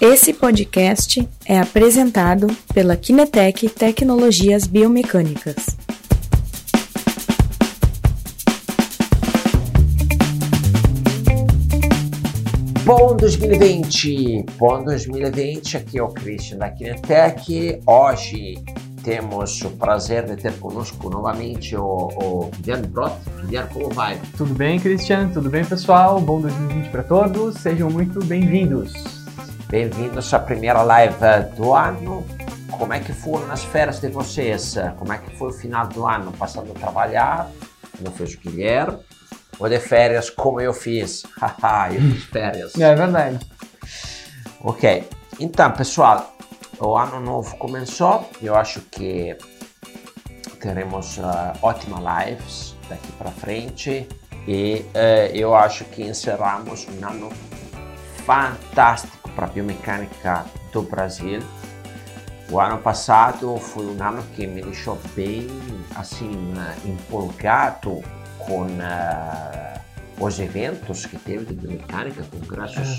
Esse podcast é apresentado pela Kinetec Tecnologias Biomecânicas. Bom 2020! Bom 2020, aqui é o Christian da Kinetec. Hoje temos o prazer de ter conosco novamente o, o Guilherme Brot. Guilherme, como vai? Tudo bem, Christian? Tudo bem, pessoal? Bom 2020 para todos. Sejam muito bem-vindos. Bem-vindos à primeira live do ano. Como é que foram as férias de vocês? Como é que foi o final do ano? Passando a trabalhar, como fez o Guilherme, ou de férias como eu fiz? Haha, eu fiz férias. É verdade. Ok, então pessoal, o ano novo começou, eu acho que teremos uh, ótimas lives daqui para frente e uh, eu acho que encerramos um ano fantástico para a biomecânica do Brasil. O ano passado foi um ano que me deixou bem assim uh, empolgado com uh, os eventos que teve de biomecânica, congressos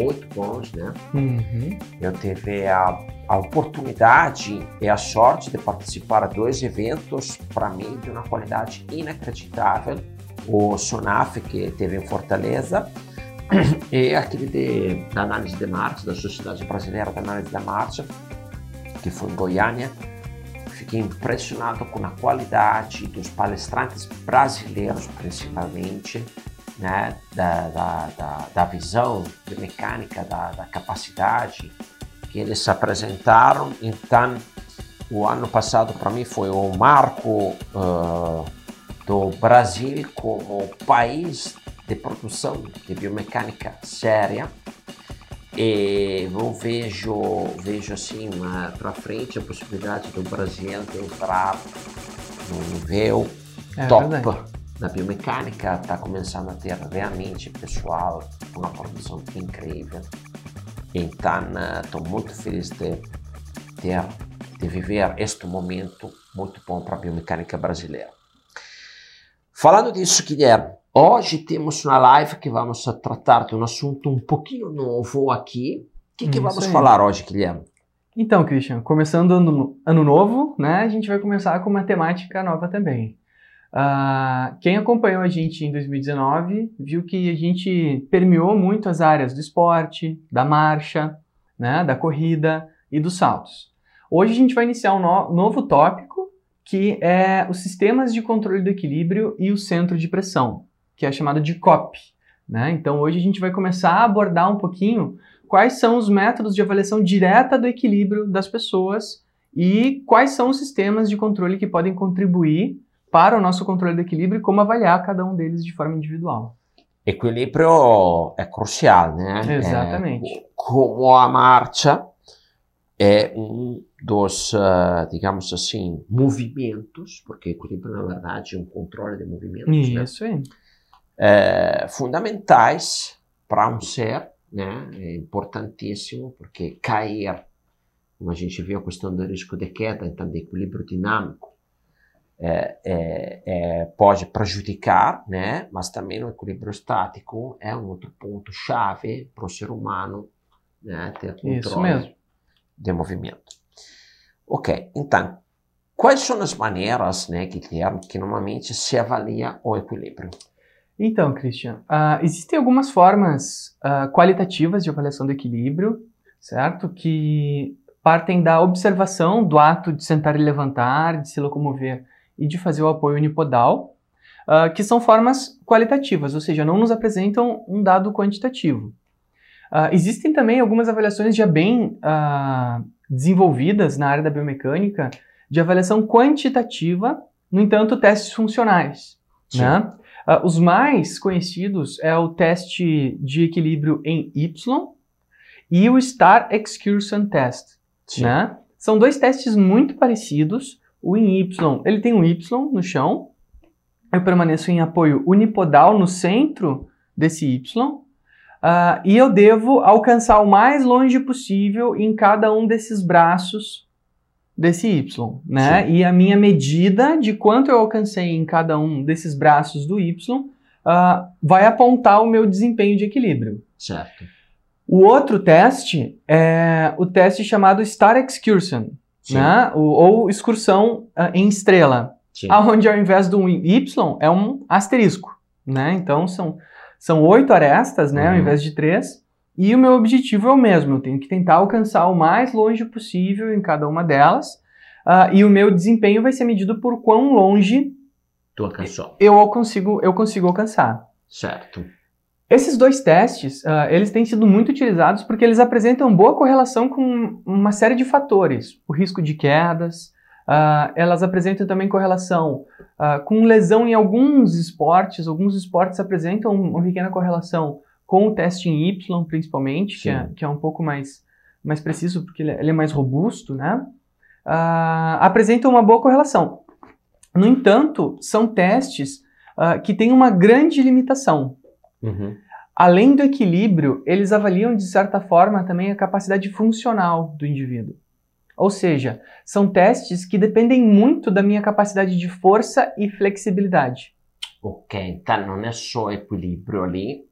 É muito bons, né? Uhum. Eu tive a, a oportunidade e a sorte de participar de dois eventos, para mim, de uma qualidade inacreditável. O SONAF, que teve em Fortaleza, e aquele de, da análise de Marte, da Sociedade Brasileira da Análise da Marte, que foi em Goiânia. Fiquei impressionado com a qualidade dos palestrantes brasileiros, principalmente, né, da, da, da, da visão de mecânica, da, da capacidade que eles apresentaram. Então, o ano passado para mim foi um marco uh, do Brasil como país de produção de biomecânica séria. E eu vejo, vejo assim para frente a possibilidade do Brasil de entrar no nível É top verdade. da biomecânica, está começando a ter realmente pessoal uma produção incrível. Então, estou muito feliz de ter, de viver este momento muito bom para a biomecânica brasileira. Falando disso, Guilherme, hoje temos uma live que vamos tratar de um assunto um pouquinho novo aqui. O que, que Isso vamos aí. falar hoje, Guilherme? Então, Christian, começando ano, ano novo, né? A gente vai começar com uma temática nova também. Ah, quem acompanhou a gente em 2019 viu que a gente permeou muito as áreas do esporte, da marcha, né, da corrida e dos saltos. Hoje a gente vai iniciar um no- novo tópico que é os sistemas de controle do equilíbrio e o centro de pressão, que é chamado de COP. Né? Então hoje a gente vai começar a abordar um pouquinho quais são os métodos de avaliação direta do equilíbrio das pessoas e quais são os sistemas de controle que podem contribuir para o nosso controle do equilíbrio e como avaliar cada um deles de forma individual. Equilíbrio é crucial, né? Exatamente. É, como a marcha é um dos, ah, digamos assim, movimentos, porque equilíbrio, na verdade, é um controle de movimentos, né? Isso aí. É, fundamentais para um ser, né? É importantíssimo, porque cair, como a gente viu a questão do risco de queda, então de equilíbrio dinâmico, é, é, é, pode prejudicar, né? Mas também o equilíbrio estático é um outro ponto chave para o ser humano, né? Ter controle de movimento. Ok, então, quais são as maneiras, né, Guilherme, que normalmente se avalia o equilíbrio? Então, Christian, ah, existem algumas formas ah, qualitativas de avaliação do equilíbrio, certo? Que partem da observação do ato de sentar e levantar, de se locomover e de fazer o apoio unipodal, ah, que são formas qualitativas, ou seja, não nos apresentam um dado quantitativo. Ah, existem também algumas avaliações já bem ah, desenvolvidas na área da biomecânica de avaliação quantitativa, no entanto, testes funcionais. Sim. Né? Ah, os mais conhecidos é o teste de equilíbrio em Y e o Star Excursion Test. Sim. Né? São dois testes muito parecidos. O em Y, ele tem um Y no chão. Eu permaneço em apoio unipodal no centro desse Y. ah, e eu devo alcançar o mais longe possível em cada um desses braços desse Y, né? Sim. E a minha medida de quanto eu alcancei em cada um desses braços do Y ah, vai apontar o meu desempenho de equilíbrio. Certo. O outro teste é o teste chamado Star Excursion, né? O, ou excursão uh, em estrela, Sim. aonde ao invés do Y é um asterisco, né? Então são, são oito arestas, né? Ao Uhum. invés de três. E o meu objetivo é o mesmo, eu tenho que tentar alcançar o mais longe possível em cada uma delas. ah, e o meu desempenho vai ser medido por quão longe Tu alcançou. eu consigo, eu consigo alcançar. Certo. Esses dois testes, ah, eles têm sido muito utilizados porque eles apresentam boa correlação com uma série de fatores. O risco de quedas, ah, elas apresentam também correlação com lesão em alguns esportes. Alguns esportes apresentam uma pequena correlação com o teste em Y, principalmente, que é, que é um pouco mais, mais preciso porque ele é, ele é mais robusto, né? Ah, apresentam uma boa correlação. No entanto, são testes ah, que têm uma grande limitação. Uhum. Além do equilíbrio, eles avaliam de certa forma também a capacidade funcional do indivíduo. Ou seja, são testes que dependem muito da minha capacidade de força e flexibilidade. Ok, então não é só equilíbrio ali,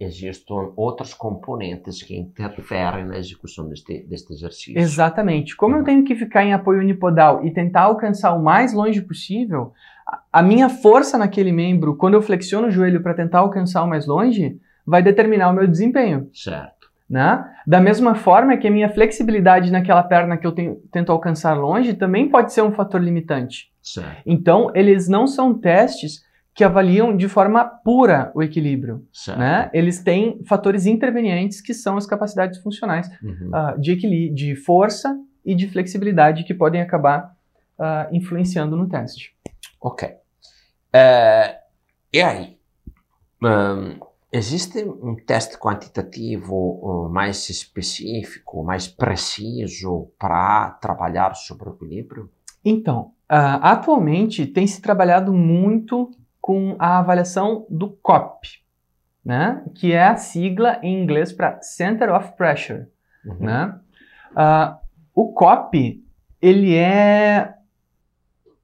existem outros componentes que interferem na execução deste, deste exercício. Exatamente. Como eu tenho que ficar em apoio unipodal e tentar alcançar o mais longe possível, a- a minha força naquele membro, quando eu flexiono o joelho para tentar alcançar o mais longe, vai determinar o meu desempenho. Certo. né? Da mesma forma que a minha flexibilidade naquela perna que eu tenho- tento alcançar longe também pode ser um fator limitante. Certo. Então, eles não são testes que avaliam de forma pura o equilíbrio, Certo. né? Eles têm fatores intervenientes que são as capacidades funcionais Uhum. ah, de equilíbrio, de força e de flexibilidade que podem acabar ah, influenciando no teste. Ok. Eh, e aí? Hum, existe um teste quantitativo uh, mais específico, mais preciso para trabalhar sobre o equilíbrio? Então, ah, atualmente tem se trabalhado muito com a avaliação do COP, né? que é a sigla em inglês para Center of Pressure. Uhum. Né? Ah, o COP ele é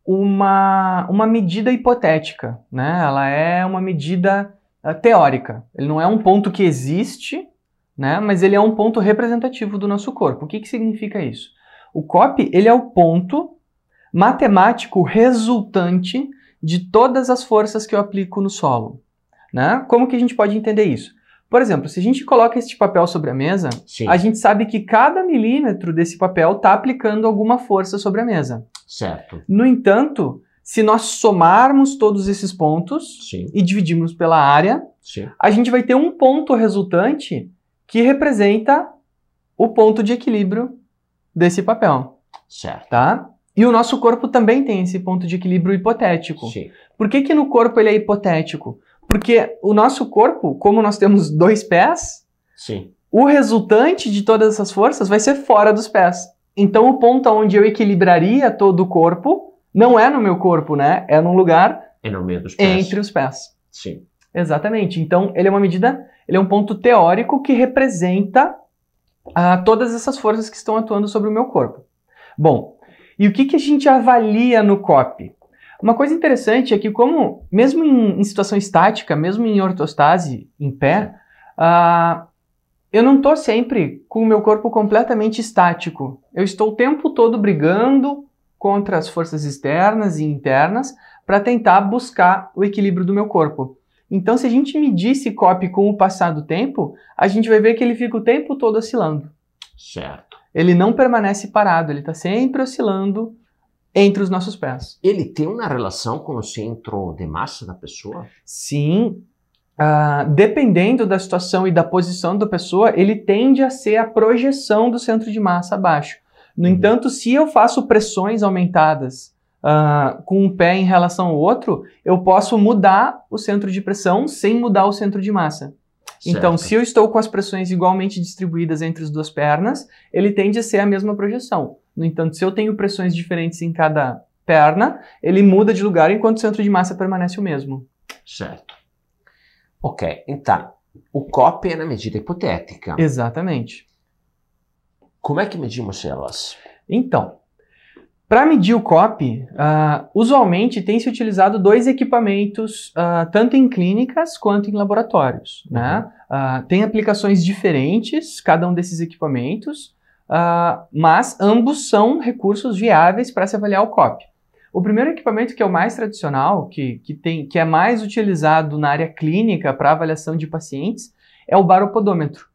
uma, uma medida hipotética, né? ela é uma medida ah, teórica. Ele não é um ponto que existe, né? mas ele é um ponto representativo do nosso corpo. O que, que significa isso? O COP ele é o ponto matemático resultante de todas as forças que eu aplico no solo. Né? Como que a gente pode entender isso? Por exemplo, se a gente coloca este papel sobre a mesa, Sim. a gente sabe que cada milímetro desse papel está aplicando alguma força sobre a mesa. Certo. No entanto, se nós somarmos todos esses pontos Sim. e dividirmos pela área, Sim. a gente vai ter um ponto resultante que representa o ponto de equilíbrio desse papel, Certo. tá? E o nosso corpo também tem esse ponto de equilíbrio hipotético. Sim. Por que, que no corpo ele é hipotético? Porque o nosso corpo, como nós temos dois pés, Sim. o resultante de todas essas forças vai ser fora dos pés. Então o ponto onde eu equilibraria todo o corpo não é no meu corpo, né? É num lugar É no meio dos pés. entre os pés. Sim. Exatamente. Então ele é uma medida, ele é um ponto teórico que representa ah, todas essas forças que estão atuando sobre o meu corpo. Bom, e o que, que a gente avalia no COP? Uma coisa interessante é que, como, mesmo em, em situação estática, mesmo em ortostase, em pé, ah, eu não estou sempre com o meu corpo completamente estático. Eu estou o tempo todo brigando contra as forças externas e internas para tentar buscar o equilíbrio do meu corpo. Então, se a gente medir esse COP com o passar do tempo, a gente vai ver que ele fica o tempo todo oscilando. Certo. Ele não permanece parado, ele está sempre oscilando entre os nossos pés. Ele tem uma relação com o centro de massa da pessoa? Sim, ah, dependendo da situação e da posição da pessoa, ele tende a ser a projeção do centro de massa abaixo. No Uhum. entanto, se eu faço pressões aumentadas ah, com um pé em relação ao outro, eu posso mudar o centro de pressão sem mudar o centro de massa. Então, se eu estou com as pressões igualmente distribuídas entre as duas pernas, ele tende a ser a mesma projeção. No entanto, se eu tenho pressões diferentes em cada perna, ele muda de lugar enquanto o centro de massa permanece o mesmo. Certo. Ok, então, o COP é na medida hipotética. Exatamente. Como é que medimos elas? Então, Para medir o COP, uh, usualmente tem se utilizado dois equipamentos, uh, tanto em clínicas quanto em laboratórios. Uhum. Né? Uh, tem aplicações diferentes, cada um desses equipamentos, mas ambos são recursos viáveis para se avaliar o COP. O primeiro equipamento, que é o mais tradicional, que, que, tem, que é mais utilizado na área clínica para avaliação de pacientes, é o baropodômetro.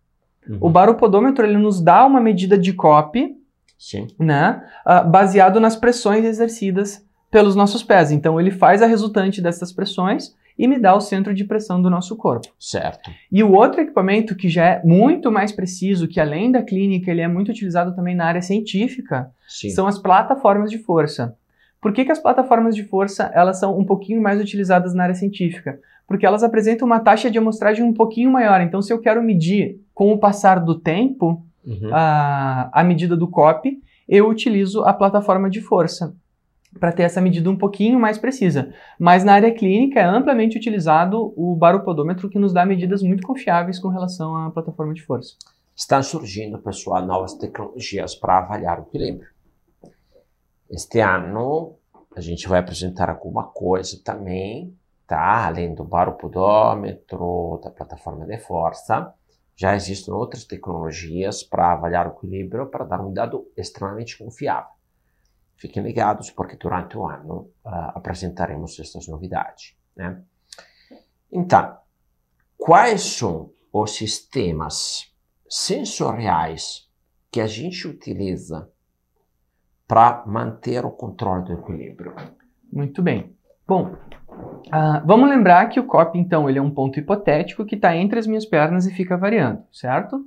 Uhum. O baropodômetro ele nos dá uma medida de COP Sim. Né? Uh, baseado nas pressões exercidas pelos nossos pés. Então, ele faz a resultante dessas pressões e me dá o centro de pressão do nosso corpo. Certo. E o outro equipamento que já é muito mais preciso, que além da clínica, ele é muito utilizado também na área científica, Sim. são as plataformas de força. Por que, que as plataformas de força elas são um pouquinho mais utilizadas na área científica? Porque elas apresentam uma taxa de amostragem um pouquinho maior. Então, se eu quero medir com o passar do tempo, uhum. a, a medida do COP, eu utilizo a plataforma de força para ter essa medida um pouquinho mais precisa. Mas na área clínica é amplamente utilizado o baropodômetro, que nos dá medidas muito confiáveis com relação à plataforma de força. Estão surgindo, pessoal, novas tecnologias para avaliar o equilíbrio. Este ano a gente vai apresentar alguma coisa também, tá? Além do baropodômetro, da plataforma de força, já existem outras tecnologias para avaliar o equilíbrio para dar um dado extremamente confiável. Fiquem ligados porque durante o ano uh, apresentaremos estas novidades. Né? Então, quais são os sistemas sensoriais que a gente utiliza para manter o controle do equilíbrio? Muito bem. Bom, Uh, vamos lembrar que o COP, então, ele é um ponto hipotético que está entre as minhas pernas e fica variando, certo?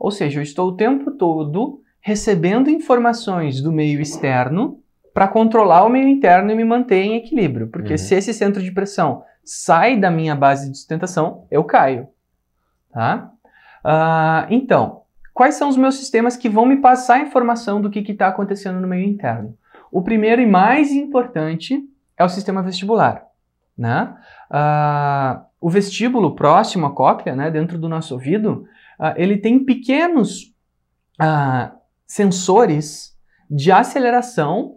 Ou seja, eu estou o tempo todo recebendo informações do meio externo para controlar o meio interno e me manter em equilíbrio. Porque uhum. se esse centro de pressão sai da minha base de sustentação, eu caio. Tá? Uh, então, quais são os meus sistemas que vão me passar informação do que está acontecendo no meio interno? O primeiro e mais importante é o sistema vestibular. Né? Uh, o vestíbulo próximo à cóclea, né, dentro do nosso ouvido, uh, ele tem pequenos uh, sensores de aceleração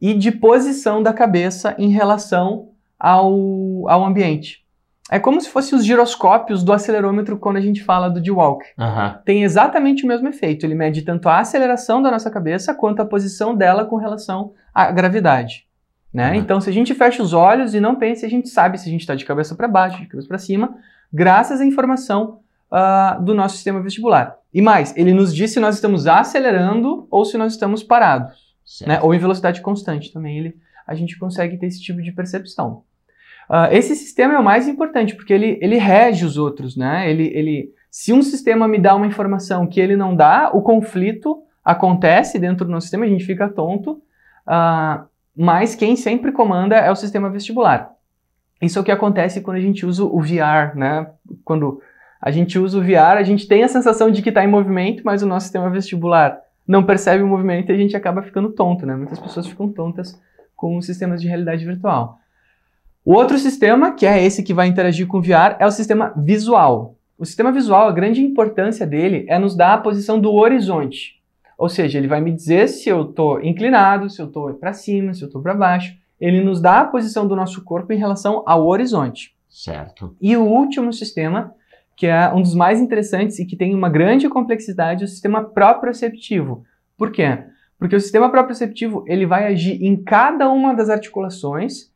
e de posição da cabeça em relação ao, ao ambiente. É como se fossem os giroscópios do acelerômetro quando a gente fala do D-Walk. Uhum. Tem exatamente o mesmo efeito. Ele mede tanto a aceleração da nossa cabeça quanto a posição dela com relação à gravidade. Né? Uhum. Então, se a gente fecha os olhos e não pensa, a gente sabe se a gente está de cabeça para baixo, de cabeça para cima, graças à informação uh, do nosso sistema vestibular. E mais, ele nos diz se nós estamos acelerando ou se nós estamos parados, né? ou em velocidade constante também. Ele, a gente consegue ter esse tipo de percepção. Uh, esse sistema é o mais importante porque ele, ele rege os outros, né? Ele, ele, se um sistema me dá uma informação que ele não dá, o conflito acontece dentro do nosso sistema, a gente fica tonto. Uh, mas quem sempre comanda é o sistema vestibular. Isso é o que acontece quando a gente usa o VR, né? Quando a gente usa o VR, a gente tem a sensação de que está em movimento, mas o nosso sistema vestibular não percebe o movimento e a gente acaba ficando tonto, né? Muitas pessoas ficam tontas com os sistemas de realidade virtual. O outro sistema, que é esse que vai interagir com o VR, é o sistema visual. O sistema visual, a grande importância dele é nos dar a posição do horizonte. Ou seja, ele vai me dizer se eu estou inclinado, se eu estou para cima, se eu estou para baixo. Ele nos dá a posição do nosso corpo em relação ao horizonte. Certo. E o último sistema, que é um dos mais interessantes e que tem uma grande complexidade, é o sistema proprioceptivo. Por quê? Porque o sistema proprioceptivo ele vai agir em cada uma das articulações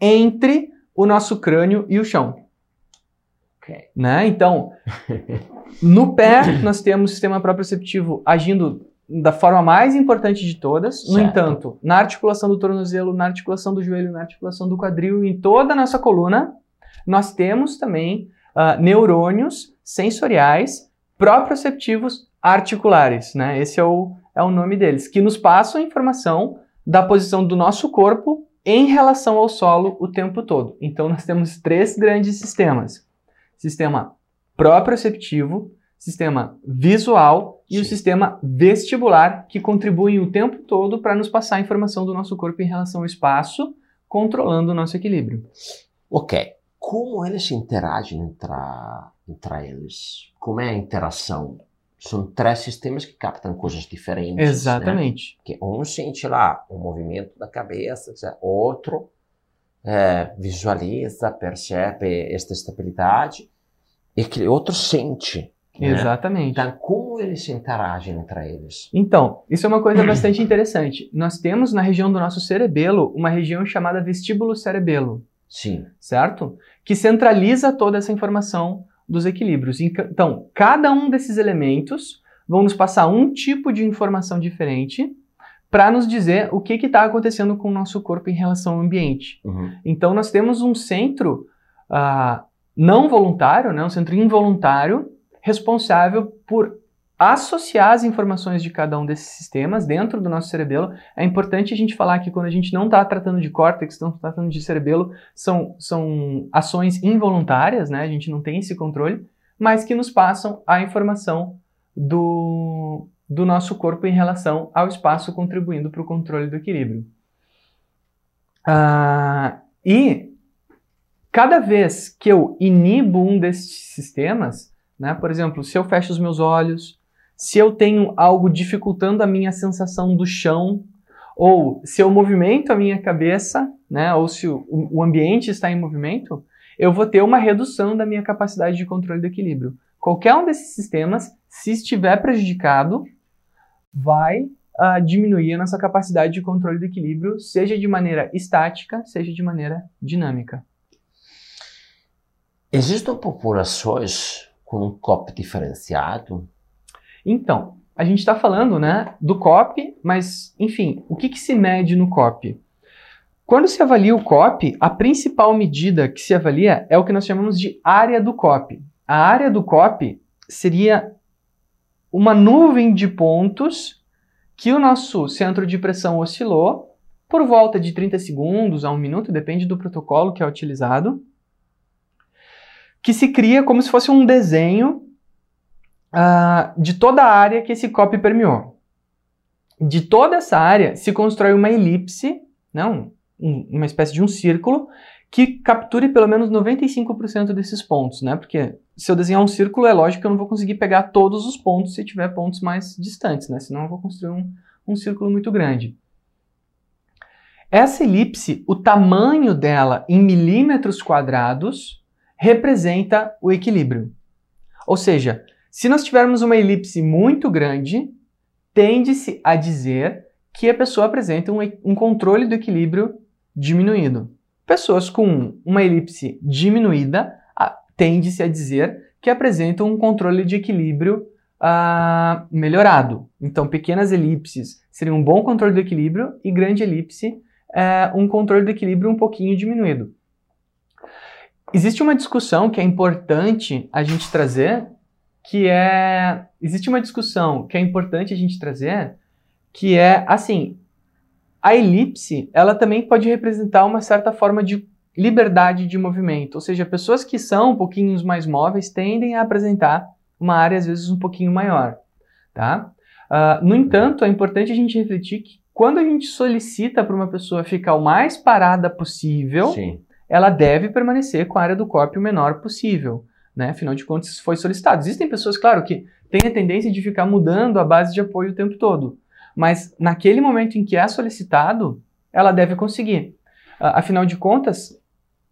entre o nosso crânio e o chão. Okay. Né? Então, no pé, nós temos o sistema proprioceptivo agindo da forma mais importante de todas. Certo. No entanto, na articulação do tornozelo, na articulação do joelho, na articulação do quadril, em toda a nossa coluna, nós temos também uh, neurônios sensoriais proprioceptivos articulares, né? Esse é o, é o nome deles, que nos passam informação da posição do nosso corpo em relação ao solo o tempo todo. Então, nós temos três grandes sistemas: sistema proprioceptivo, sistema visual e Sim. o sistema vestibular, que contribuem o tempo todo para nos passar a informação do nosso corpo em relação ao espaço, controlando o nosso equilíbrio. Ok. Como eles interagem entre, entre eles? Como é a interação são três sistemas que captam coisas diferentes. né? Exatamente. Que um sente lá o movimento da cabeça, outro é, visualiza, percebe esta estabilidade, e que outro sente. Né? Exatamente. Então, como eles interagem entre eles? Então, isso é uma coisa bastante interessante. Nós temos na região do nosso cerebelo uma região chamada vestíbulo cerebelo, Sim. certo? Que centraliza toda essa informação dos equilíbrios. Então, cada um desses elementos vão nos passar um tipo de informação diferente para nos dizer o que está acontecendo com o nosso corpo em relação ao ambiente. Uhum. Então, nós temos um centro ah, não voluntário, né, um centro involuntário, responsável por associar as informações de cada um desses sistemas dentro do nosso cerebelo. É importante a gente falar que quando a gente não está tratando de córtex, não está tratando de cerebelo, são, são ações involuntárias, né, a gente não tem esse controle, mas que nos passam a informação do, do nosso corpo em relação ao espaço, contribuindo para o controle do equilíbrio. Ah, e cada vez que eu inibo um desses sistemas, né, por exemplo, se eu fecho os meus olhos, se eu tenho algo dificultando a minha sensação do chão, ou se eu movimento a minha cabeça, né, ou se o, o ambiente está em movimento, eu vou ter uma redução da minha capacidade de controle do equilíbrio. Qualquer um desses sistemas, se estiver prejudicado, vai ah, diminuir a nossa capacidade de controle do equilíbrio, seja de maneira estática, seja de maneira dinâmica. Existem populações com um COP diferenciado? Então, a gente está falando né, do COP, mas, enfim, o que, que se mede no COP? Quando se avalia o COP, a principal medida que se avalia é o que nós chamamos de área do COP. A área do COP seria uma nuvem de pontos que o nosso centro de pressão oscilou por volta de 30 segundos a um minuto, depende do protocolo que é utilizado, que se cria como se fosse um desenho ah, de toda a área que esse COP permeou. De toda essa área se constrói uma elipse, não, um- uma espécie de um círculo, que capture pelo menos 95% desses pontos, né? Porque se eu desenhar um círculo, é lógico que eu não vou conseguir pegar todos os pontos se tiver pontos mais distantes, né? Senão eu vou construir um, um círculo muito grande. Essa elipse, o tamanho dela em milímetros quadrados, representa o equilíbrio. Ou seja, se nós tivermos uma elipse muito grande, tende-se a dizer que a pessoa apresenta um, um controle do equilíbrio diminuído. Pessoas com uma elipse diminuída tende-se a dizer que apresentam um controle de equilíbrio ah, melhorado. Então, pequenas elipses seriam um bom controle do equilíbrio e grande elipse é um controle do equilíbrio um pouquinho diminuído. Existe uma discussão que é importante a gente trazer, que é existe uma discussão que é importante a gente trazer, que é assim, a elipse, ela também pode representar uma certa forma de liberdade de movimento, ou seja, pessoas que são um pouquinho mais móveis tendem a apresentar uma área às vezes um pouquinho maior, tá? Ah, no entanto, é importante a gente refletir que quando a gente solicita para uma pessoa ficar o mais parada possível, Sim. Ela deve permanecer com a área do corpo o menor possível, né? Afinal de contas, isso foi solicitado. Existem pessoas, claro, que têm a tendência de ficar mudando a base de apoio o tempo todo, mas naquele momento em que é solicitado, ela deve conseguir. Ah, Afinal de contas,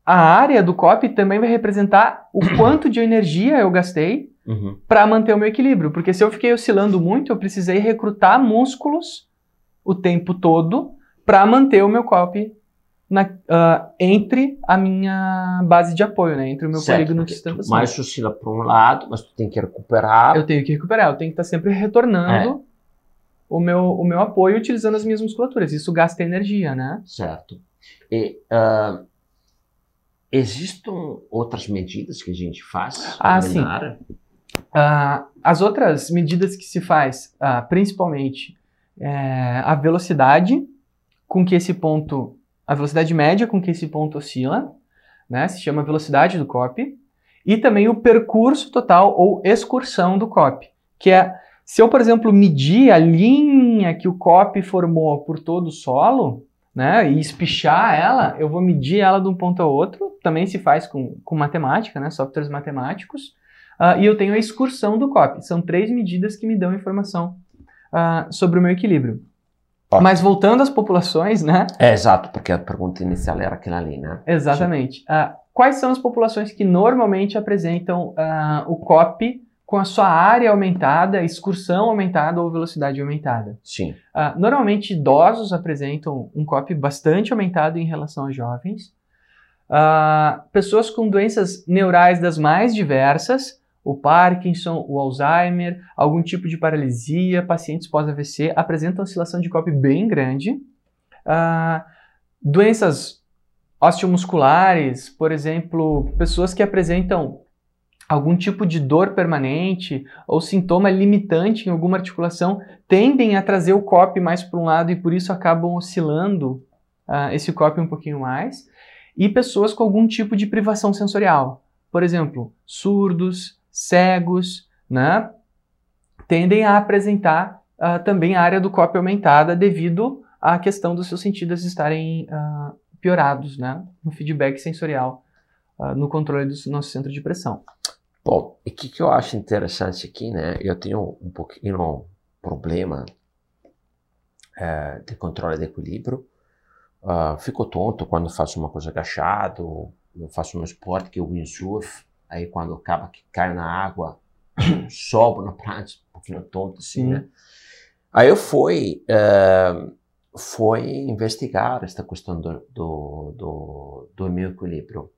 a área do COP também vai representar o quanto de energia eu gastei Uhum. para manter o meu equilíbrio, porque se eu fiquei oscilando muito, eu precisei recrutar músculos o tempo todo para manter o meu COP na- ah, entre a minha base de apoio, né? Entre o meu Certo, polígono de sustentação. mais oscila para um lado, mas tu tem que recuperar. Eu tenho que recuperar, eu tenho que estar sempre retornando o, meu, o meu apoio utilizando as minhas musculaturas. Isso gasta energia, né? Certo. E ah, existem outras medidas que a gente faz? Ah, sim. Ah, as outras medidas que se faz, principalmente, é a velocidade com que esse ponto, a velocidade média com que esse ponto oscila, né? Se chama velocidade do COP, e também o percurso total ou excursão do COP, que é se eu, por exemplo, medir a linha que o COP formou por todo o solo, né, e espichar ela, eu vou medir ela de um ponto ao outro, também se faz com, com matemática, né, softwares matemáticos, uh, e eu tenho a excursão do COP. São três medidas que me dão informação uh, sobre o meu equilíbrio. Ó. Mas voltando às populações, né? É exato, porque a pergunta inicial era aquela ali, né? Exatamente. Uh, quais são as populações que normalmente apresentam o COP com a sua área aumentada, excursão aumentada ou velocidade aumentada? Sim. normalmente idosos apresentam um COP bastante aumentado em relação a jovens. Uh, pessoas com doenças neurais das mais diversas, o Parkinson, o Alzheimer, algum tipo de paralisia, pacientes pós-AVC apresentam oscilação de COP bem grande. Uh, doenças osteomusculares, por exemplo, pessoas que apresentam algum tipo de dor permanente ou sintoma limitante em alguma articulação tendem a trazer o COP mais para um lado e por isso acabam oscilando uh, esse COP um pouquinho mais e pessoas com algum tipo de privação sensorial. Por exemplo, surdos, cegos, né? Tendem a apresentar uh, também a área do COP aumentada devido à questão dos seus sentidos estarem uh, piorados, né? No feedback sensorial, uh, no controle do nosso centro de pressão. Bom, e o que, que eu acho interessante aqui, né? Eu tenho um pouquinho problema é, de controle de equilíbrio Uh, fico tonto quando faço uma coisa agachado, eu faço um esporte que é o windsurf, aí quando acaba que cai na água, sobe na prancha, um pouquinho tonto assim, Sim. né? Aí eu fui, uh, fui investigar esta questão do, do, do, do meu equilíbrio.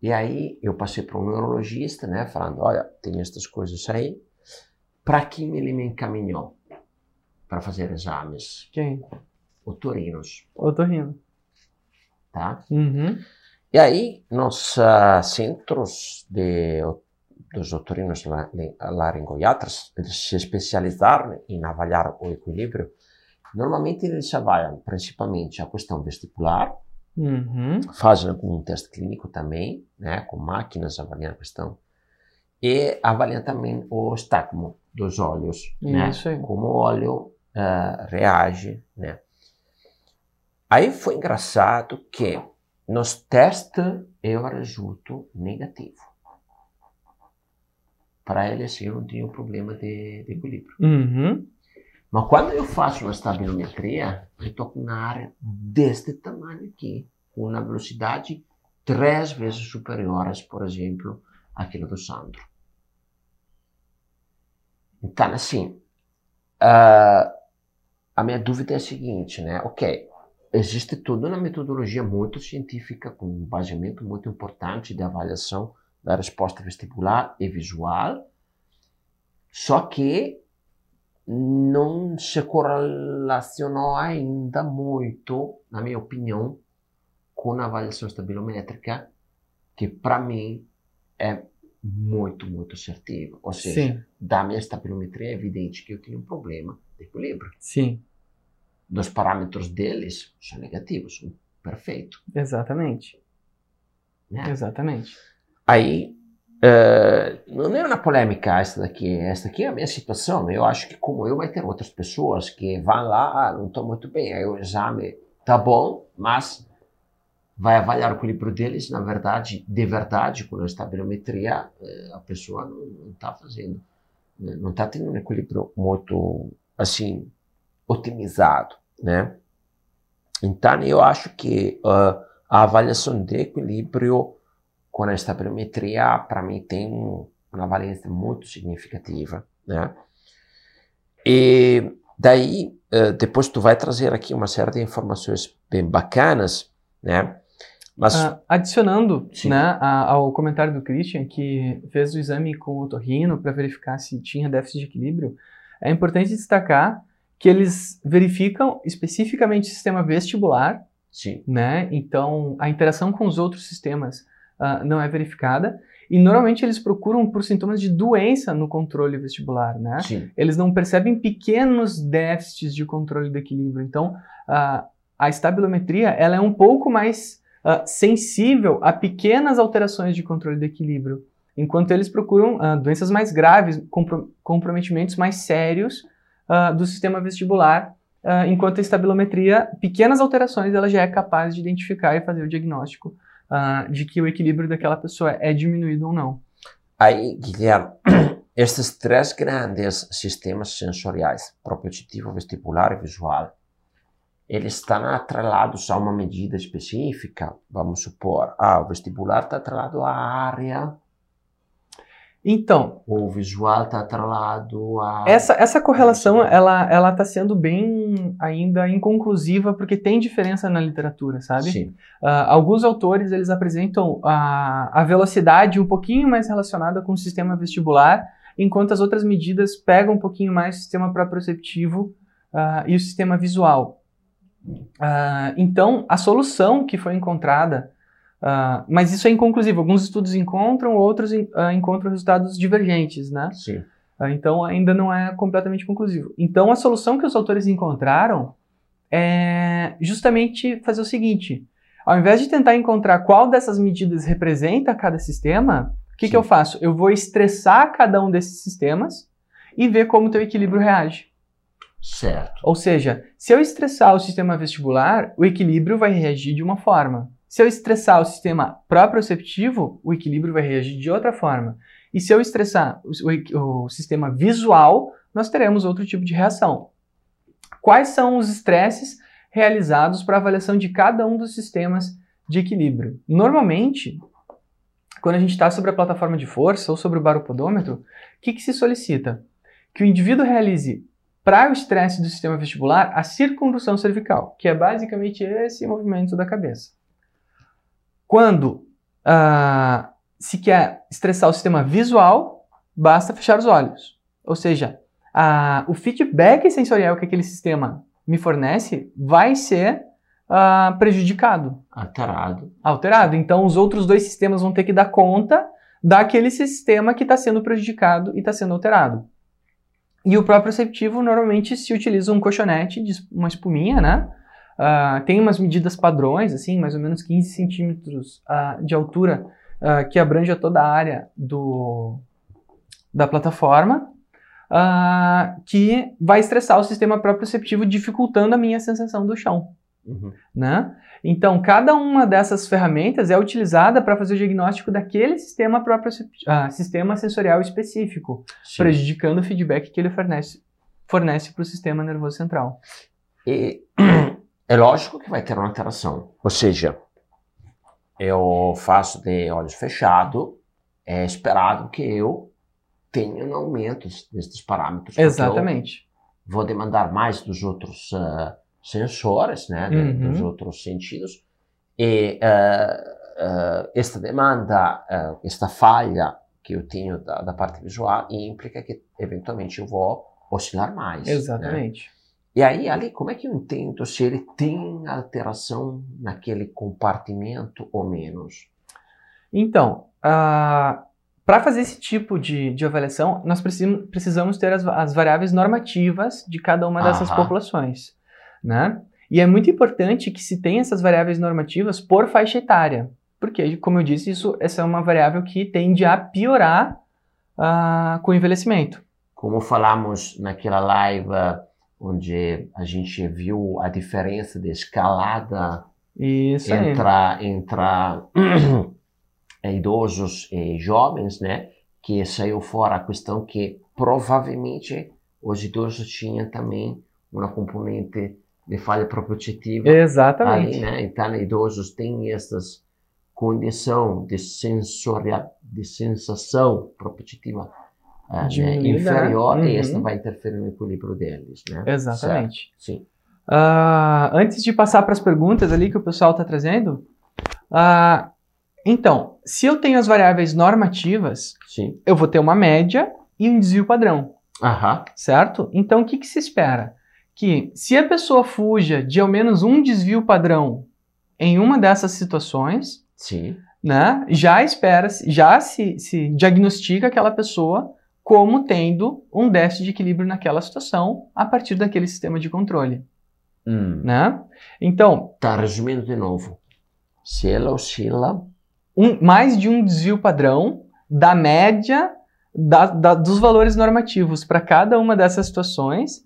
E aí eu passei para um neurologista, né, falando, olha, tem estas coisas aí, para quem ele me encaminhou para fazer exames? Quem? otorinos. Otorrino. Tá? Uhum. E aí, nos uh, centros de, dos otorinos laringoiatras, eles se especializaram em avaliar o equilíbrio. Normalmente, eles avaliam principalmente a questão vestibular, uhum. fazem um teste clínico também, né, com máquinas avaliando a questão, e avaliam também o estagmo dos olhos, né, como o olho uh, reage, né. Aí foi engraçado que nos testes eu resulto negativo. Para eles eu não tenho problema de, de equilíbrio. Uhum. Mas quando eu faço uma estabilometria, eu estou com uma área deste tamanho aqui, com uma velocidade três vezes superior, por exemplo, àquela do Sandro. Então, assim, uh, a minha dúvida é a seguinte, né? Ok, existe toda uma metodologia muito científica, com um baseamento muito importante de avaliação da resposta vestibular e visual, só que não se correlacionou ainda muito, na minha opinião, com a avaliação estabilométrica, que para mim é muito, muito assertiva. Ou seja, Sim. da minha estabilometria é evidente que eu tenho um problema de equilíbrio. Sim dos parâmetros deles são negativos, perfeito. Exatamente. Né? Exatamente. Aí, uh, não é uma polêmica essa daqui, essa aqui é a minha situação. Eu acho que como eu vai ter outras pessoas que vão lá, ah, não estou muito bem, aí o exame tá bom, mas vai avaliar o equilíbrio deles, na verdade, de verdade, com a estabilometria, eh, a pessoa não está fazendo, né? não está tendo um equilíbrio muito, assim, otimizado, né? Então, eu acho que uh, a avaliação de equilíbrio com a estabilometria, para mim, tem uma valência muito significativa, né? E daí, uh, depois tu vai trazer aqui uma série de informações bem bacanas, né? Mas... Uh, adicionando né, a, ao comentário do Christian, que fez o exame com o otorrino para verificar se tinha déficit de equilíbrio, é importante destacar que eles verificam especificamente o sistema vestibular, Sim. né? Então, a interação com os outros sistemas uh, não é verificada. E normalmente eles procuram por sintomas de doença no controle vestibular, né? Sim. Eles não percebem pequenos déficits de controle do equilíbrio. Então, uh, a estabilometria ela é um pouco mais uh, sensível a pequenas alterações de controle do equilíbrio, enquanto eles procuram doenças mais graves, compro comprometimentos mais sérios uh, do sistema vestibular, uh, enquanto a estabilometria, pequenas alterações, ela já é capaz de identificar e fazer o diagnóstico uh, de que o equilíbrio daquela pessoa é diminuído ou não. Aí, Guilherme, estes três grandes sistemas sensoriais, propriocitivo, vestibular e visual, eles estão atrelados a uma medida específica. Vamos supor, ah, o vestibular está atrelado à área então, o visual está atrelado a essa, essa correlação ela ela está sendo bem ainda inconclusiva porque tem diferença na literatura, sabe? Sim. Uh, alguns autores eles apresentam a, a velocidade um pouquinho mais relacionada com o sistema vestibular, enquanto as outras medidas pegam um pouquinho mais o sistema proprioceptivo uh, e o sistema visual. Uh, então, a solução que foi encontrada Uh, mas isso é inconclusivo. Alguns estudos encontram, outros uh, encontram resultados divergentes, né? Sim. Uh, então ainda não é completamente conclusivo. Então a solução que os autores encontraram é justamente fazer o seguinte: ao invés de tentar encontrar qual dessas medidas representa cada sistema, o que, que eu faço? Eu vou estressar cada um desses sistemas e ver como o teu equilíbrio reage. Certo. Ou seja, se eu estressar o sistema vestibular, o equilíbrio vai reagir de uma forma. Se eu estressar o sistema proprioceptivo, o equilíbrio vai reagir de outra forma. E se eu estressar o, o, o sistema visual, nós teremos outro tipo de reação. Quais são os estresses realizados para avaliação de cada um dos sistemas de equilíbrio? Normalmente, quando a gente está sobre a plataforma de força ou sobre o baropodômetro, o que, que se solicita? Que o indivíduo realize para o estresse do sistema vestibular a circundução cervical, que é basicamente esse movimento da cabeça. Quando uh, se quer estressar o sistema visual, basta fechar os olhos. Ou seja, uh, o feedback sensorial que aquele sistema me fornece vai ser uh, prejudicado. Alterado. Alterado. Então, os outros dois sistemas vão ter que dar conta daquele sistema que está sendo prejudicado e está sendo alterado. E o próprio receptivo normalmente se utiliza um colchonete, uma espuminha, né? Uh, tem umas medidas padrões, assim, mais ou menos 15 centímetros uh, de altura, uh, que abrange toda a área do, da plataforma, que vai estressar o sistema proprioceptivo, dificultando a minha sensação do chão. Uhum. Né? Então, cada uma dessas ferramentas é utilizada para fazer o diagnóstico daquele sistema, sistema sensorial específico, Sim. prejudicando o feedback que ele fornece fornece para o sistema nervoso central. E é lógico que vai ter uma alteração. Ou seja, eu faço de olhos fechados, é esperado que eu tenha aumentos desses parâmetros. Exatamente. Vou demandar mais dos outros uh, sensores, né, uhum. dos outros sentidos. E uh, uh, esta demanda, esta falha que eu tenho da, da, parte visual implica que eventualmente eu vou oscilar mais. Né? Exatamente. Né? E aí, ali, como é que eu entendo se ele tem alteração naquele compartimento ou menos? Então, uh, para fazer esse tipo de, de avaliação, nós precisamos, precisamos ter as, as, variáveis normativas de cada uma dessas Aham. populações. Né? E é muito importante que se tenha essas variáveis normativas por faixa etária. Porque, como eu disse, isso, essa é uma variável que tende a piorar uh, com o envelhecimento. Como falamos naquela live onde a gente viu a diferença de escalada Isso entre, entre idosos e jovens, né? Que saiu fora a questão que provavelmente os idosos tinham também uma componente de falha proprioceptiva. Exatamente. Ali, né? Então, idosos têm essas condição de sensorial, de sensação proprioceptiva ah, né, inferior uhum. e esse não vai interferir no equilíbrio deles, né? Exatamente. Certo. Sim. Uh, antes de passar para as perguntas ali que o pessoal está trazendo, uh, então, se eu tenho as variáveis normativas, Sim. eu vou ter uma média e um desvio padrão. Aham. Certo? Então, o que, que se espera? Que se a pessoa fuja de ao menos um desvio padrão em uma dessas situações, Sim. Né, já espera, já se, se diagnostica aquela pessoa como tendo um déficit de equilíbrio naquela situação a partir daquele sistema de controle. Hum. Né? Então. Tá, resumindo de novo. Se ela oscila. Um, mais de um desvio padrão da média da, da, dos valores normativos para cada uma dessas situações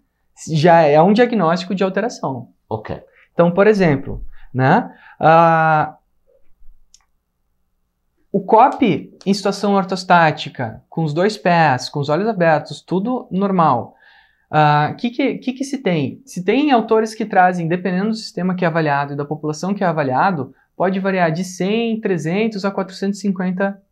já é um diagnóstico de alteração. Ok. Então, por exemplo, né, uh, o COP em situação ortostática, com os dois pés, com os olhos abertos, tudo normal. O uh, ah, que, que, que, que, se tem? Se tem autores que trazem, dependendo do sistema que é avaliado e da população que é avaliado, pode variar de 100, 300 a 450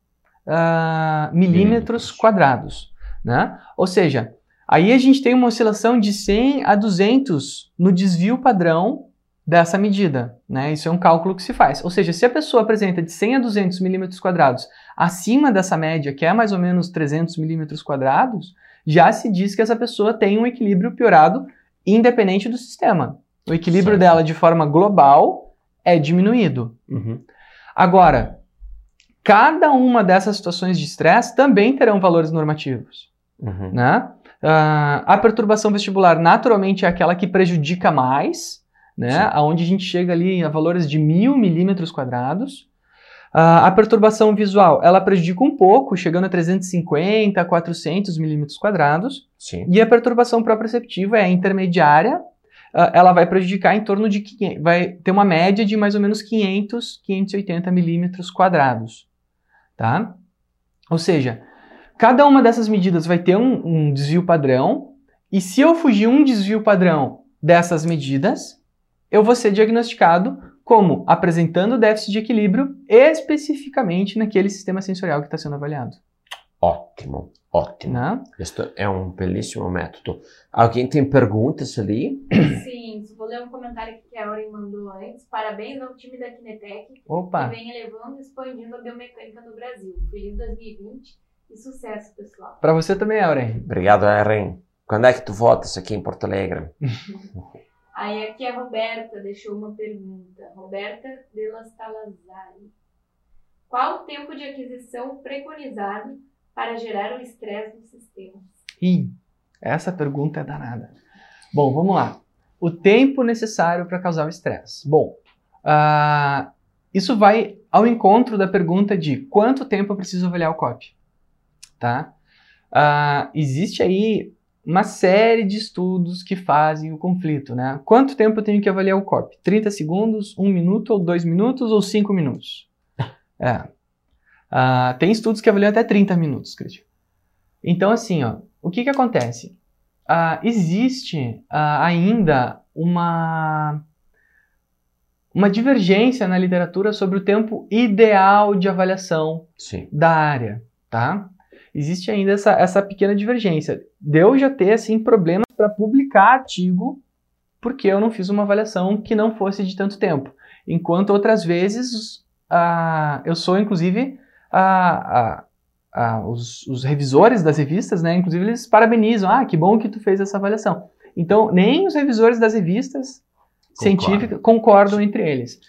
uh, milímetros quadrados. Né? Ou seja, aí a gente tem uma oscilação de 100 a 200 no desvio padrão dessa medida. Né? Isso é um cálculo que se faz. Ou seja, se a pessoa apresenta de 100 a 200 milímetros quadrados acima dessa média, que é mais ou menos 300 milímetros quadrados, já se diz que essa pessoa tem um equilíbrio piorado independente do sistema. O equilíbrio certo. dela de forma global é diminuído. Uhum. Agora, cada uma dessas situações de estresse também terão valores normativos. Uhum. Né? Uh, a perturbação vestibular naturalmente é aquela que prejudica mais, né? Onde a gente chega ali a valores de mil milímetros quadrados. Uh, a perturbação visual, ela prejudica um pouco, chegando a 350, 400 milímetros quadrados. Sim. E a perturbação proprioceptiva é intermediária, uh, ela vai prejudicar em torno de, 500, vai ter uma média de mais ou menos 500, 580 milímetros quadrados, tá? Ou seja, cada uma dessas medidas vai ter um, um desvio padrão, e se eu fugir um desvio padrão dessas medidas, eu vou ser diagnosticado como apresentando déficit de equilíbrio especificamente naquele sistema sensorial que está sendo avaliado. Ótimo, ótimo. Não? Este é um belíssimo método. Alguém tem perguntas ali? Sim, vou ler um comentário que a Auren mandou antes. Parabéns ao time da Kinetec Opa. que vem elevando e expandindo a biomecânica no Brasil. Feliz 2020 e sucesso, pessoal. Para você também, Auren. Obrigado, Auren. Quando é que tu voltas aqui em Porto Alegre? Aí aqui a Roberta deixou uma pergunta. Roberta de las Talazari. Qual o tempo de aquisição preconizado para gerar o estresse no sistema? Ih, essa pergunta é danada. Bom, vamos lá. O tempo necessário para causar o estresse. Bom, uh, isso vai ao encontro da pergunta de quanto tempo eu preciso avaliar o COP. Tá? Uh, existe aí uma série de estudos que fazem o conflito, né? Quanto tempo eu tenho que avaliar o COP? 30 segundos, 1 minuto, ou 2 minutos, ou 5 minutos? É. Uh, tem estudos que avaliam até 30 minutos, Cristian. Então, assim, ó, o que que acontece? Uh, existe uh, ainda uma, uma divergência na literatura sobre o tempo ideal de avaliação Sim. da área, tá? Existe ainda essa, essa pequena divergência. Deu já ter assim problemas para publicar artigo porque eu não fiz uma avaliação que não fosse de tanto tempo. Enquanto outras vezes uh, eu sou inclusive uh, uh, os, os, revisores das revistas, né? Inclusive eles parabenizam, ah, que bom que tu fez essa avaliação. Então nem os revisores das revistas Concordo. científicas concordam entre eles.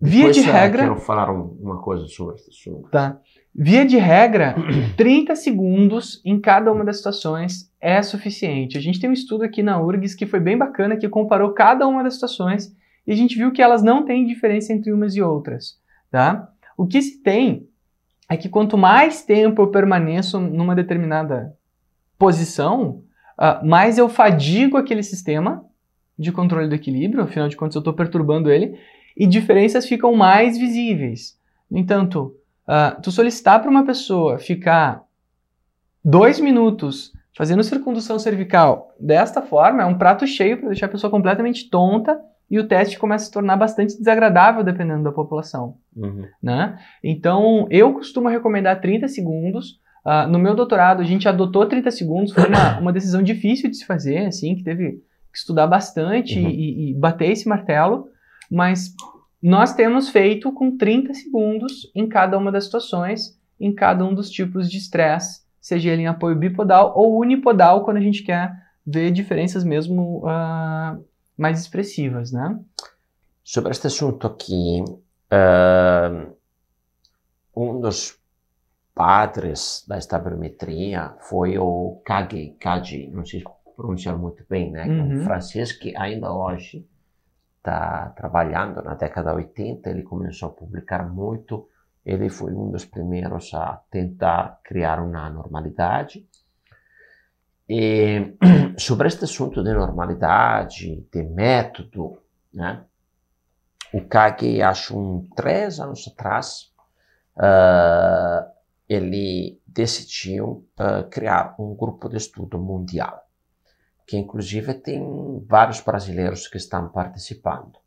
Via de regra. Quero falar uma coisa sobre isso. Tá. Via de regra, 30 segundos em cada uma das situações é suficiente. A gente tem um estudo aqui na URGS que foi bem bacana, que comparou cada uma das situações e a gente viu que elas não têm diferença entre umas e outras. Tá? O que se tem é que quanto mais tempo eu permaneço numa determinada posição, uh, mais eu fadigo aquele sistema de controle do equilíbrio, afinal de contas eu estou perturbando ele, e diferenças ficam mais visíveis. No entanto, Uh, tu solicitar para uma pessoa ficar dois minutos fazendo circundução cervical desta forma é um prato cheio para deixar a pessoa completamente tonta e o teste começa a se tornar bastante desagradável dependendo da população. Uhum. Né? Então, eu costumo recomendar 30 segundos. Uh, no meu doutorado, a gente adotou 30 segundos, foi uma, uma decisão difícil de se fazer, assim, que teve que estudar bastante uhum. e, e bater esse martelo, mas nós temos feito com 30 segundos em cada uma das situações, em cada um dos tipos de estresse, seja ele em apoio bipodal ou unipodal, quando a gente quer ver diferenças mesmo uh, mais expressivas, né? Sobre este assunto aqui, uh, um dos padres da estaberometria foi o Kage Kaji, não sei pronunciar muito bem, né? Uhum. um francês que ainda hoje está trabalhando na década 80, ele começou a publicar muito, ele foi um dos primeiros a tentar criar uma normalidade. E sobre este assunto de normalidade, de método, né? o Kage, acho um três anos atrás, uh, ele decidiu uh, criar um grupo de estudo mundial, que inclusive tem vários brasileiros que estão participando.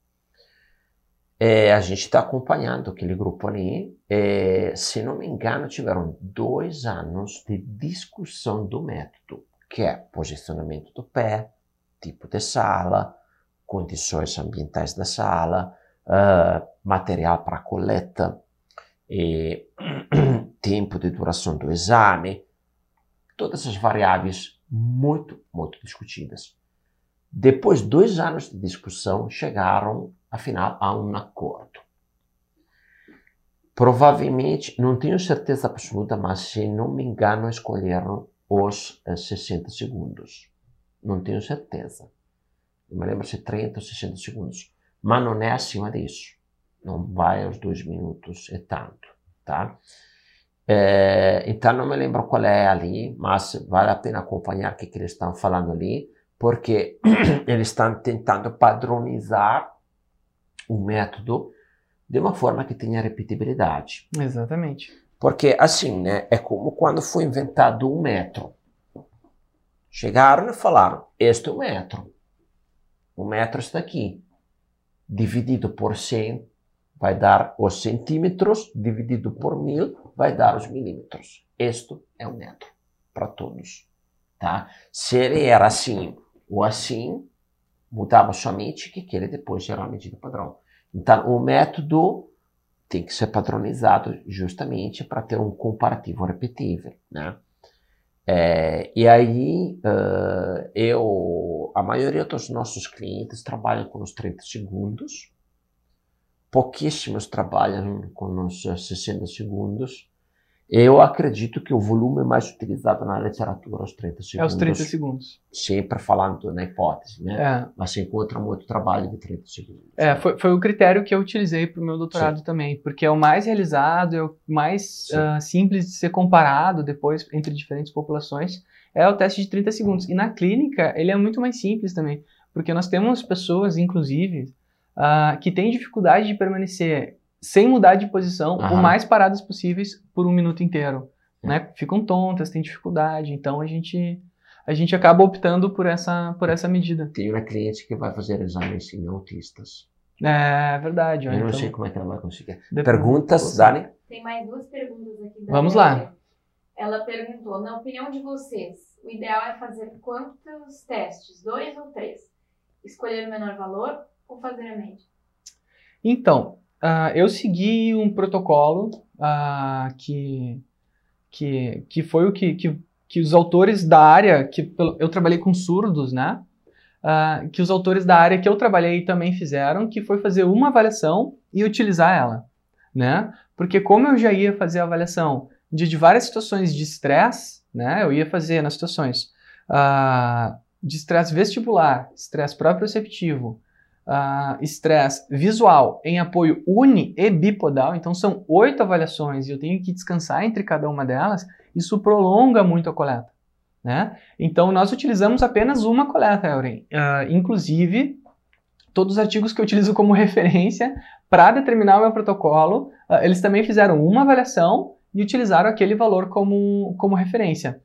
É, a gente está acompanhando aquele grupo ali. É, se não me engano, tiveram dois anos de discussão do método, que é posicionamento do pé, tipo de sala, condições ambientais da sala, uh, material para coleta, e, tempo de duração do exame, todas essas variáveis muito, muito discutidas. Depois de dois anos de discussão, chegaram, afinal, a um acordo. Provavelmente, não tenho certeza absoluta, mas se não me engano, escolheram os 60 eh, segundos. Não tenho certeza. Não me lembro se 30 ou 60 segundos. Mas não é acima disso. Não vai aos dois minutos e tanto, tá? É, então não me lembro qual é ali, mas vale a pena acompanhar o que, que eles estão falando ali porque eles estão tentando padronizar o método de uma forma que tenha repetibilidade. Exatamente. Porque assim, né, é como quando foi inventado o metro. Chegaram e falaram: este é o metro. O metro está aqui. Dividido por 100 vai dar os centímetros, dividido por mil vai dar os milímetros. Este é o metro para todos. Tá? Se ele era assim, ou assim, mudava somente que aquele depois gerar a medida padrão. Então, o método tem que ser padronizado justamente para ter um comparativo repetível, né? É, e aí, uh, eu, a maioria dos nossos clientes trabalham com os 30 segundos, pouquíssimos trabalham com os 60 segundos, eu acredito que o volume mais utilizado na literatura aos 30 segundos. É os 30 segundos. Sempre falando na hipótese, né? É. Mas se encontra muito trabalho de 30 segundos. É, foi, foi o critério que eu utilizei para o meu doutorado Sim. também, porque é o mais realizado, é o mais uh, simples de ser comparado depois entre diferentes populações, é o teste de 30 segundos. E na clínica, ele é muito mais simples também, porque nós temos pessoas, inclusive, uh, que têm dificuldade de permanecer sem mudar de posição, o mais paradas possíveis por um minuto inteiro. Né? Ficam tontas, têm dificuldade, então a gente a gente acaba optando por essa por essa medida. Tem uma cliente que vai fazer exames em autistas. É verdade. Eu então, não sei como é que ela vai conseguir. Perguntas, Dani? Tem mais duas perguntas aqui. Da Vamos lá. Ela perguntou, na opinião de vocês, o ideal é fazer quantos testes? Dois ou três? Escolher o menor valor ou fazer a média? Então, Uh, eu segui um protocolo uh, que, que, que foi o que, que, que os autores da área, que eu trabalhei com surdos, né? Uh, que os autores da área que eu trabalhei também fizeram, que foi fazer uma avaliação e utilizar ela, né? Porque como eu já ia fazer a avaliação de, de várias situações de estresse, né? Eu ia fazer nas situações de estresse vestibular, estresse proprioceptivo, estresse uh, visual em apoio uni e bipodal, então são oito avaliações e eu tenho que descansar entre cada uma delas, isso prolonga muito a coleta. Né? Então nós utilizamos apenas uma coleta, Euren. Uh, inclusive, todos os artigos que eu utilizo como referência para determinar o meu protocolo, uh, eles também fizeram uma avaliação e utilizaram aquele valor como, como referência.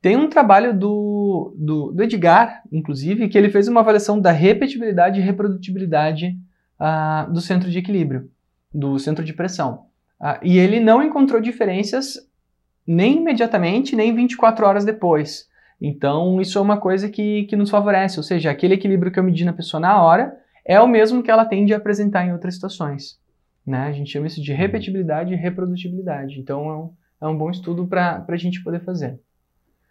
Tem um trabalho do, do, do, Edgar, inclusive, que ele fez uma avaliação da repetibilidade e reprodutibilidade uh, do centro de equilíbrio, do centro de pressão. Uh, e ele não encontrou diferenças nem imediatamente, nem 24 horas depois. Então, isso é uma coisa que, que nos favorece, ou seja, aquele equilíbrio que eu medi na pessoa na hora é o mesmo que ela tende a apresentar em outras situações. Né? A gente chama isso de repetibilidade e reprodutibilidade. Então, é um, é um bom estudo para a gente poder fazer.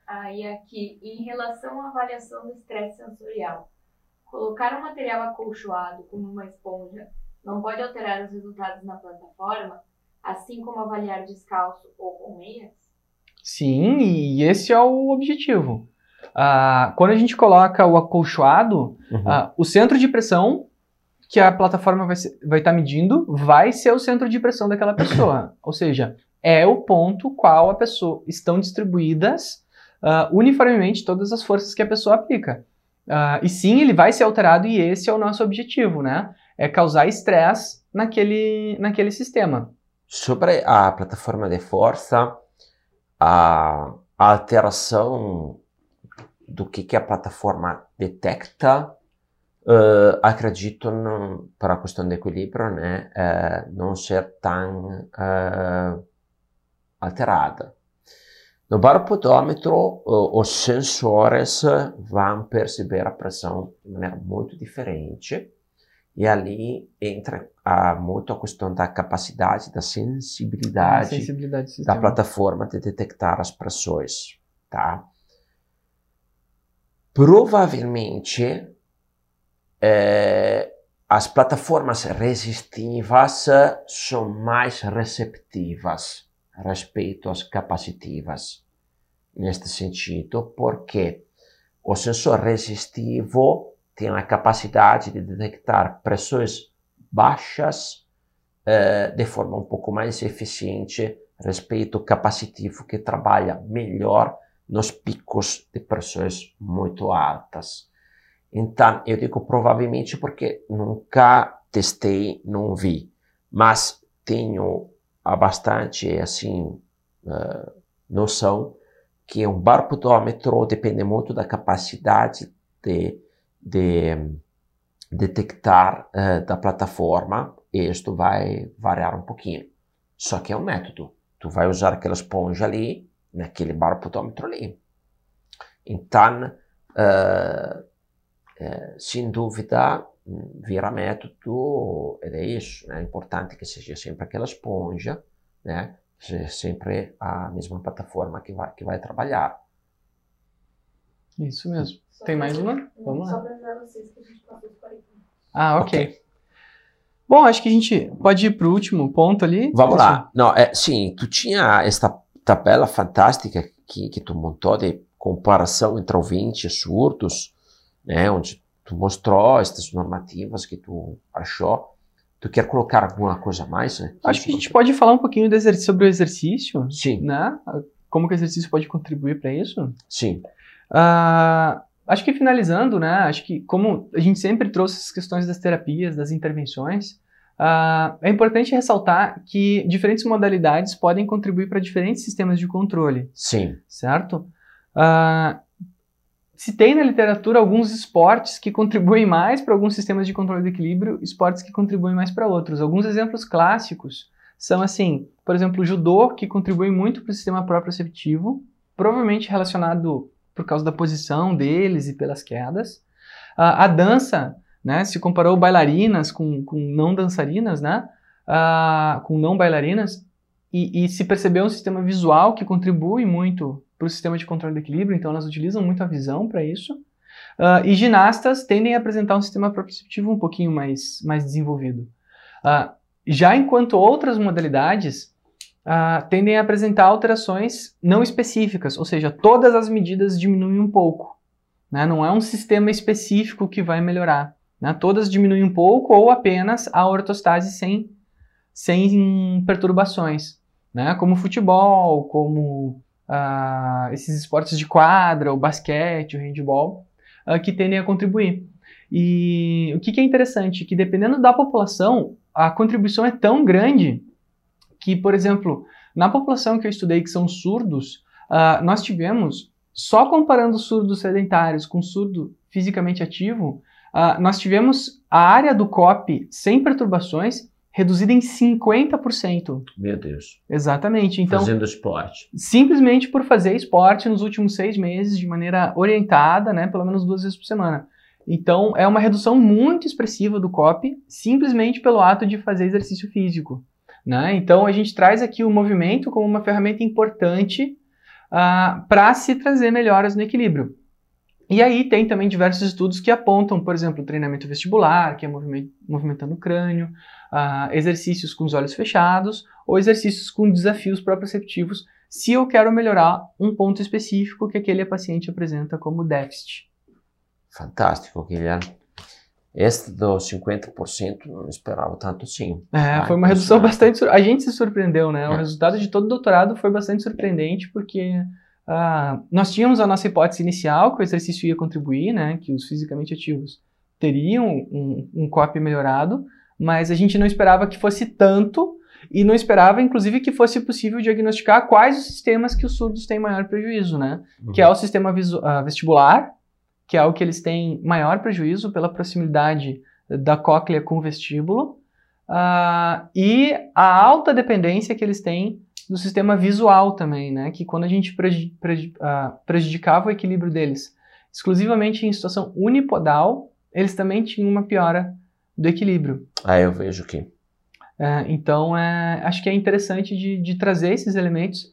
Aí aqui, em relação à avaliação do estresse sensorial, colocar um material acolchoado como uma esponja não pode alterar os resultados na plataforma, assim como avaliar descalço ou com meias? Sim, e esse é o objetivo. Ah, quando a gente coloca o acolchoado, uhum. ah, o centro de pressão que a plataforma vai estar vai tá medindo vai ser o centro de pressão daquela pessoa. Ou seja, é o ponto qual a pessoa estão distribuídas uh, uniformemente todas as forças que a pessoa aplica. Uh, e sim, ele vai ser alterado e esse é o nosso objetivo, né? É causar estresse naquele, naquele sistema. Sobre a plataforma de força, a alteração do que, que a plataforma detecta, uh, acredito não, para a questão de equilíbrio, né, uh, não ser tão alterada. No baropodômetro, os sensores vão perceber a pressão de maneira muito diferente e ali entra a, muito a questão da capacidade, da sensibilidade, sensibilidade da plataforma de detectar as pressões, tá? Provavelmente, é, as plataformas resistivas são mais receptivas respeito às capacitivas neste sentido, porque o sensor resistivo tem a capacidade de detectar pressões baixas eh, de forma um pouco mais eficiente respeito ao capacitivo que trabalha melhor nos picos de pressões muito altas. Então, eu digo provavelmente porque nunca testei, não vi, mas tenho há bastante assim uh, noção que um barpodômetro depende muito da capacidade de, de detectar uh, da plataforma e isto vai variar um pouquinho. Só que é um método. Tu vai usar aquela esponja ali, naquele barpodômetro ali. Então, uh, uh, sem dúvida, vira método ed é isso, né? é importante que seja sempre aquela esponja, né? seja sempre a mesma plataforma que vai, que vai trabalhar. Isso mesmo. Só Tem mais uma? Vamos lá. Só vocês que a gente passou Ah, ok. okay. Bom, acho que a gente pode ir para o último ponto ali. Vamos lá. Não, é, sim, tu tinha esta tabela fantástica que, que tu montou de comparação entre ouvintes e surdos, né, onde tu mostrou estas normativas que tu achou. Tu quer colocar alguma coisa a mais? Né? Acho que a gente pode falar um pouquinho sobre o exercício. Sim. Né? Como que o exercício pode contribuir para isso? Sim. Uh, acho que finalizando, né? Acho que como a gente sempre trouxe as questões das terapias, das intervenções, uh, é importante ressaltar que diferentes modalidades podem contribuir para diferentes sistemas de controle. Sim. Certo? Uh, se tem na literatura alguns esportes que contribuem mais para alguns sistemas de controle de equilíbrio, esportes que contribuem mais para outros. Alguns exemplos clássicos são assim, por exemplo, o judô, que contribui muito para o sistema proprioceptivo, provavelmente relacionado por causa da posição deles e pelas quedas. Uh, a dança, né, se comparou bailarinas com, com não dançarinas, né, uh, com não bailarinas, e, e se percebeu um sistema visual que contribui muito para o sistema de controle de equilíbrio, então elas utilizam muito a visão para isso. Uh, e ginastas tendem a apresentar um sistema proprioceptivo um pouquinho mais, mais desenvolvido. Uh, já enquanto outras modalidades uh, tendem a apresentar alterações não específicas, ou seja, todas as medidas diminuem um pouco. Né? Não é um sistema específico que vai melhorar. Né? Todas diminuem um pouco ou apenas a ortostase sem, sem perturbações. Né? Como futebol, como uh, esses esportes de quadra, o basquete, o handball, uh, que tendem a contribuir. E o que, que é interessante? Que dependendo da população, a contribuição é tão grande que, por exemplo, na população que eu estudei, que são surdos, uh, nós tivemos, só comparando surdos sedentários com surdo fisicamente ativo, uh, nós tivemos a área do COP sem perturbações reduzida em 50%. Meu Deus. Exatamente. Então, Fazendo esporte. Simplesmente por fazer esporte nos últimos seis meses de maneira orientada, né, pelo menos duas vezes por semana. Então, é uma redução muito expressiva do COP, simplesmente pelo ato de fazer exercício físico. Né? Então, a gente traz aqui o movimento como uma ferramenta importante uh, ah, para se trazer melhoras no equilíbrio. E aí tem também diversos estudos que apontam, por exemplo, o treinamento vestibular, que é movimentando o crânio, uh, exercícios com os olhos fechados ou exercícios com desafios proprioceptivos, se eu quero melhorar um ponto específico que aquele paciente apresenta como déficit. Fantástico, Guilherme. Este dos 50% não esperava tanto sim. É, foi uma redução bastante. A gente se surpreendeu, né? O é. resultado de todo o doutorado foi bastante surpreendente, porque uh, nós tínhamos a nossa hipótese inicial que o exercício ia contribuir, né? Que os fisicamente ativos teriam um, um COP melhorado, mas a gente não esperava que fosse tanto e não esperava, inclusive, que fosse possível diagnosticar quais os sistemas que os surdos têm maior prejuízo, né? Uhum. Que é o sistema uh, vestibular, que é o que eles têm maior prejuízo pela proximidade da cóclea com o vestíbulo, uh, e a alta dependência que eles têm do sistema visual também, né? Que quando a gente uh, prejudicava o equilíbrio deles exclusivamente em situação unipodal, eles também tinham uma piora do equilíbrio. Ah, eu vejo aqui. É, então, é, acho que é interessante de, de, trazer esses elementos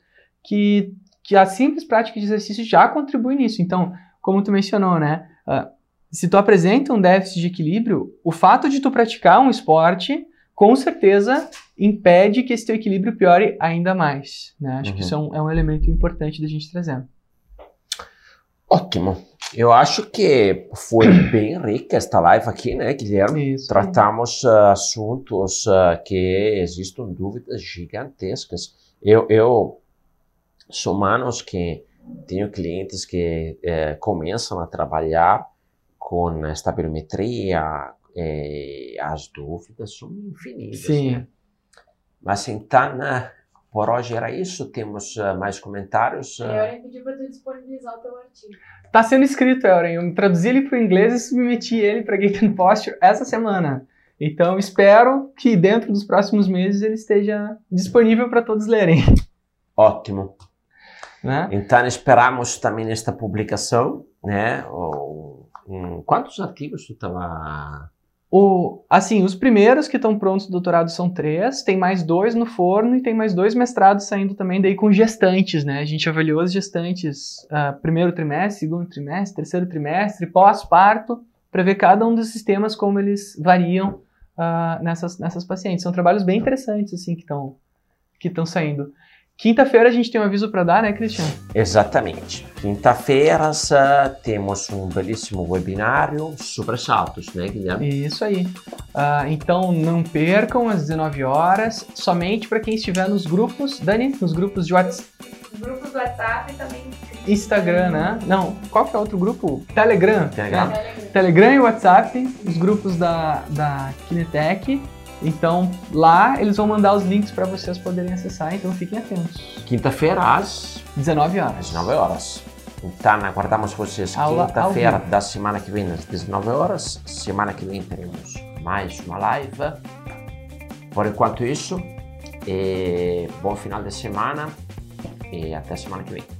que, que a simples prática de exercício já contribui nisso. Então, como tu mencionou, né? Uh, se tu apresenta um déficit de equilíbrio, o fato de tu praticar um esporte, com certeza impede que esse teu equilíbrio piore ainda mais. Né? Acho uhum. que isso é um, é um elemento importante da gente trazer. Ótimo. Eu acho que foi bem rica esta live aqui, né, Guilherme? Isso. Tratamos uh, assuntos uh, que existem dúvidas gigantescas. Eu, eu sou manos que tenho clientes que eh, começam a trabalhar com estabilometria, eh, as dúvidas são infinitas. Sim. Né? Mas então, uh, por hoje era isso. Temos uh, mais comentários. Uh... Eu pediu para tu disponibilizar o teu artigo. Está sendo escrito, Euren. Eu traduzi ele para o inglês e submeti ele para Geek Posture essa semana. Então, espero que dentro dos próximos meses ele esteja disponível para todos lerem. Ótimo. Né? Então, esperamos também esta publicação. Né? um, quantos artigos tu estava o, assim, os primeiros que estão prontos do doutorado são três, tem mais dois no forno e tem mais dois mestrados saindo também daí com gestantes, né? A gente avaliou as gestantes uh, primeiro trimestre, segundo trimestre, terceiro trimestre, pós-parto, para ver cada um dos sistemas como eles variam uh, nessas, nessas pacientes. São trabalhos bem interessantes, assim, que estão que saindo. Quinta-feira a gente tem um aviso para dar, né, Cristian? Exatamente. Quinta-feira temos um belíssimo webinário sobre saltos, né, Guilherme? Isso aí. Uh, então não percam às 19 horas, somente para quem estiver nos grupos, Dani, nos grupos de WhatsApp. Grupos do WhatsApp e também Instagram, né? Não, qual que é outro grupo? Telegram. Telegram. Telegram. Telegram e WhatsApp, os grupos da, da Kinetec. Então, lá eles vão mandar os links para vocês poderem acessar, então fiquem atentos. Quinta-feira às 19 horas. 19 horas. Então, aguardamos vocês quinta-feira da semana que vem às 19 horas. Semana que vem teremos mais uma live. Por enquanto isso, bom final de semana e até semana que vem.